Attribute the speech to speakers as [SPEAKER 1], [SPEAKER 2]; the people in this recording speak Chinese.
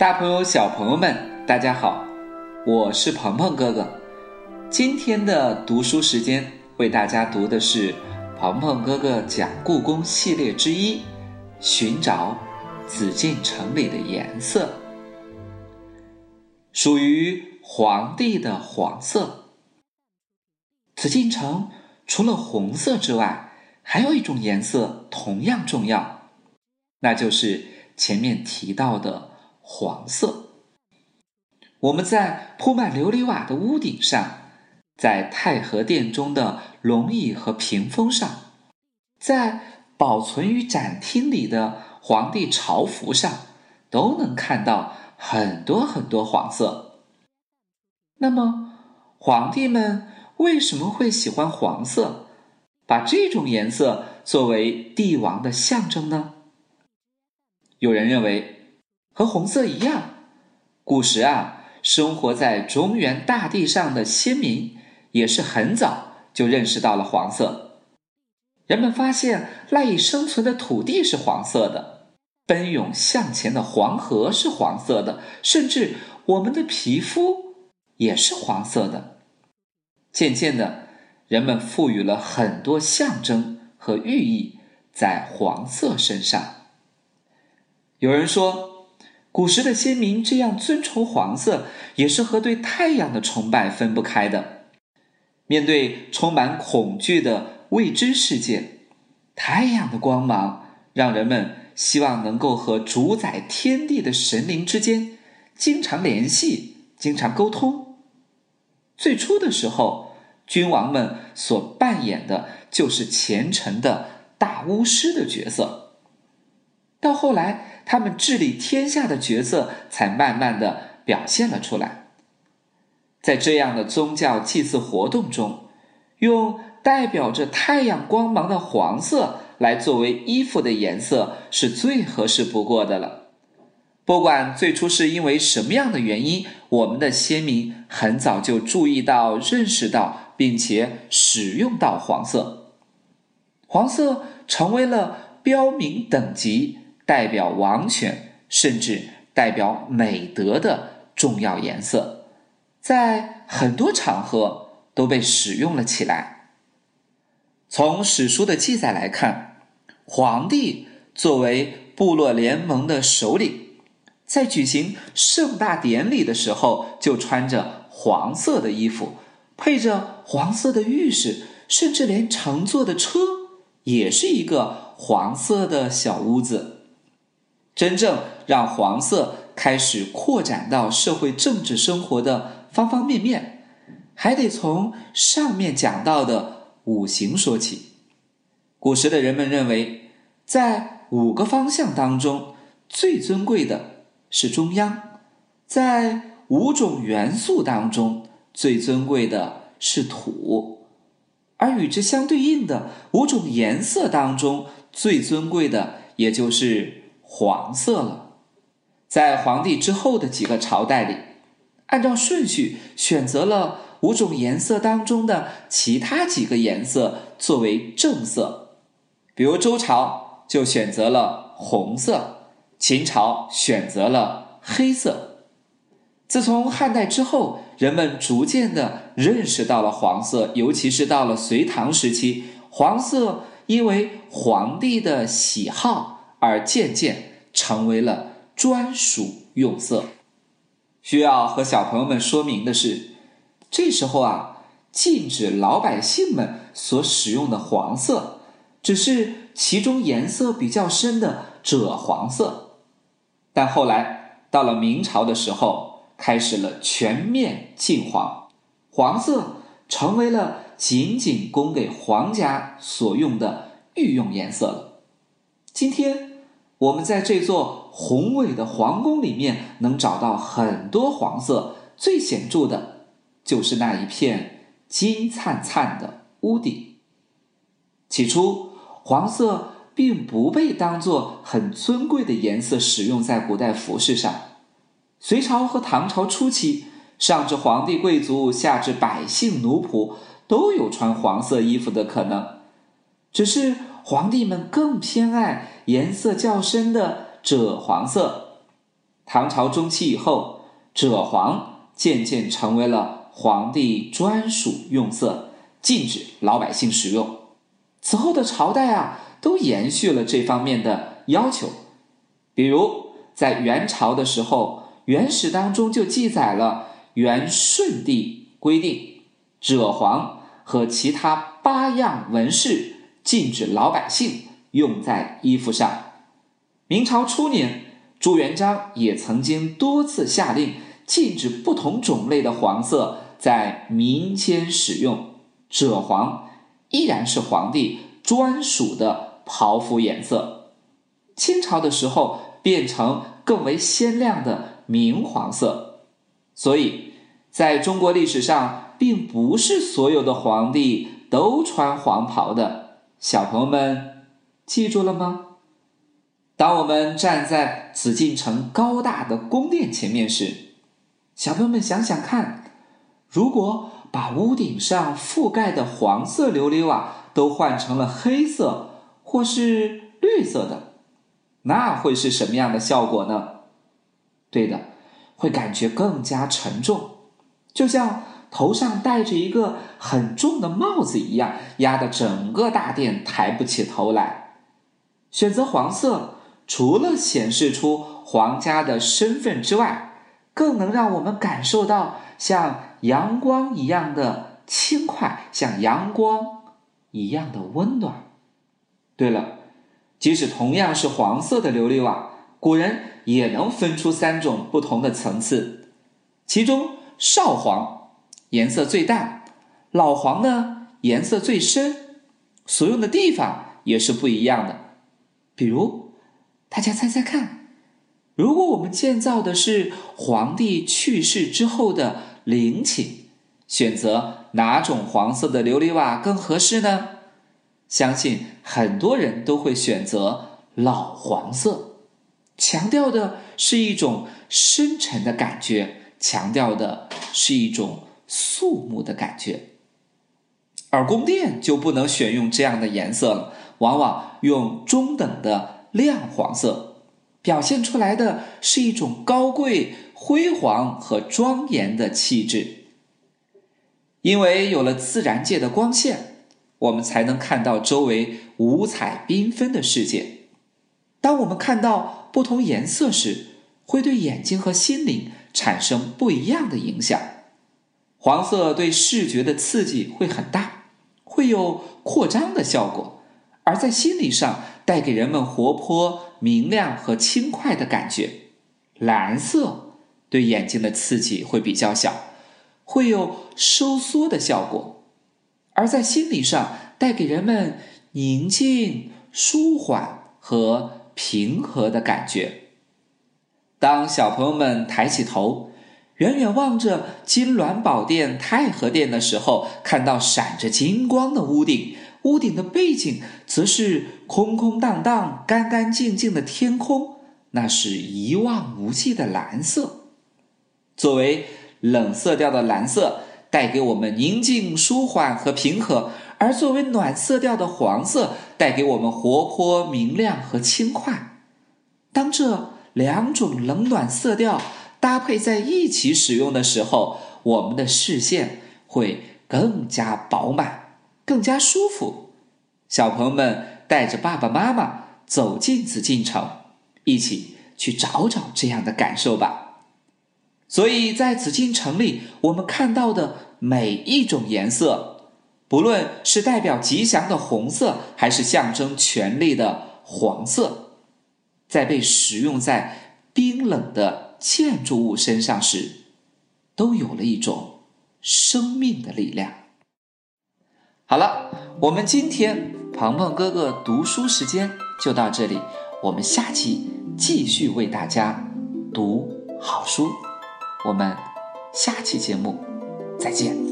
[SPEAKER 1] 大朋友、小朋友们，大家好，我是鹏鹏哥哥。今天的读书时间，为大家读的是鹏鹏哥哥讲故宫系列之一《寻找紫禁城里的颜色》，属于皇帝的黄色。紫禁城除了红色之外，还有一种颜色同样重要，那就是前面提到的。黄色。我们在铺满琉璃瓦的屋顶上，在太和殿中的龙椅和屏风上，在保存于展厅里的皇帝朝服上，都能看到很多很多黄色。那么，皇帝们为什么会喜欢黄色，把这种颜色作为帝王的象征呢？有人认为。和红色一样，古时啊，生活在中原大地上的先民也是很早就认识到了黄色。人们发现赖以生存的土地是黄色的，奔涌向前的黄河是黄色的，甚至我们的皮肤也是黄色的。渐渐的，人们赋予了很多象征和寓意在黄色身上。有人说。古时的先民这样尊崇黄色，也是和对太阳的崇拜分不开的。面对充满恐惧的未知世界，太阳的光芒让人们希望能够和主宰天地的神灵之间经常联系、经常沟通。最初的时候，君王们所扮演的就是虔诚的大巫师的角色，到后来。他们治理天下的角色才慢慢的表现了出来。在这样的宗教祭祀活动中，用代表着太阳光芒的黄色来作为衣服的颜色是最合适不过的了。不管最初是因为什么样的原因，我们的先民很早就注意到、认识到，并且使用到黄色。黄色成为了标明等级。代表王权，甚至代表美德的重要颜色，在很多场合都被使用了起来。从史书的记载来看，皇帝作为部落联盟的首领，在举行盛大典礼的时候，就穿着黄色的衣服，配着黄色的玉饰，甚至连乘坐的车也是一个黄色的小屋子。真正让黄色开始扩展到社会政治生活的方方面面，还得从上面讲到的五行说起。古时的人们认为，在五个方向当中，最尊贵的是中央；在五种元素当中，最尊贵的是土；而与之相对应的五种颜色当中，最尊贵的也就是。黄色了，在皇帝之后的几个朝代里，按照顺序选择了五种颜色当中的其他几个颜色作为正色，比如周朝就选择了红色，秦朝选择了黑色。自从汉代之后，人们逐渐的认识到了黄色，尤其是到了隋唐时期，黄色因为皇帝的喜好。而渐渐成为了专属用色。需要和小朋友们说明的是，这时候啊，禁止老百姓们所使用的黄色，只是其中颜色比较深的赭黄色。但后来到了明朝的时候，开始了全面禁黄，黄色成为了仅仅供给皇家所用的御用颜色了。今天。我们在这座宏伟的皇宫里面能找到很多黄色，最显著的就是那一片金灿灿的屋顶。起初，黄色并不被当作很尊贵的颜色使用在古代服饰上。隋朝和唐朝初期，上至皇帝贵族，下至百姓奴仆，都有穿黄色衣服的可能，只是。皇帝们更偏爱颜色较深的赭黄色，唐朝中期以后，赭黄渐渐成为了皇帝专属用色，禁止老百姓使用。此后的朝代啊，都延续了这方面的要求。比如在元朝的时候，《元史》当中就记载了元顺帝规定，赭黄和其他八样纹饰禁止老百姓用在衣服上。明朝初年。朱元璋也曾经多次下令禁止不同种类的黄色在民间使用，赭黄依然是皇帝专属的袍服颜色。清朝的时候变成更为鲜亮的明黄色，所以在中国历史上，并不是所有的皇帝都穿黄袍的。小朋友们记住了吗？当我们站在紫禁城高大的宫殿前面时，小朋友们想想看，如果把屋顶上覆盖的黄色琉璃瓦都换成了黑色或是绿色的，那会是什么样的效果呢？对的，会感觉更加沉重，就像头上戴着一个很重的帽子一样，压得整个大殿抬不起头来。选择黄色。除了显示出皇家的身份之外，更能让我们感受到像阳光一样的轻快，像阳光一样的温暖。对了，即使同样是黄色的琉璃瓦，古人也能分出三种不同的层次，其中少黄颜色最淡，老黄呢颜色最深，所用的地方也是不一样的，比如。大家猜猜看，如果我们建造的是皇帝去世之后的陵寝，选择哪种黄色的琉璃瓦更合适呢？相信很多人都会选择老黄色，强调的是一种深沉的感觉，强调的是一种肃穆的感觉。而宫殿就不能选用这样的颜色了，往往用中等的。亮黄色表现出来的是一种高贵、辉煌和庄严的气质。因为有了自然界的光线，我们才能看到周围五彩缤纷的世界。当我们看到不同颜色时，会对眼睛和心灵产生不一样的影响。黄色对视觉的刺激会很大，会有扩张的效果，而在心理上。带给人们活泼、明亮和轻快的感觉。蓝色对眼睛的刺激会比较小，会有收缩的效果；而在心理上，带给人们宁静、舒缓和平和的感觉。当小朋友们抬起头，远远望着金銮宝殿太和殿的时候，看到闪着金光的屋顶。屋顶的背景则是空空荡荡、干干净净的天空，那是一望无际的蓝色。作为冷色调的蓝色，带给我们宁静、舒缓和平和；而作为暖色调的黄色，带给我们活泼、明亮和轻快。当这两种冷暖色调搭配在一起使用的时候，我们的视线会更加饱满。更加舒服，小朋友们带着爸爸妈妈走进紫禁城，一起去找找这样的感受吧。所以在紫禁城里，我们看到的每一种颜色，不论是代表吉祥的红色，还是象征权力的黄色，在被使用在冰冷的建筑物身上时，都有了一种生命的力量。好了，我们今天鹏鹏哥哥读书时间就到这里，我们下期继续为大家读好书，我们下期节目再见。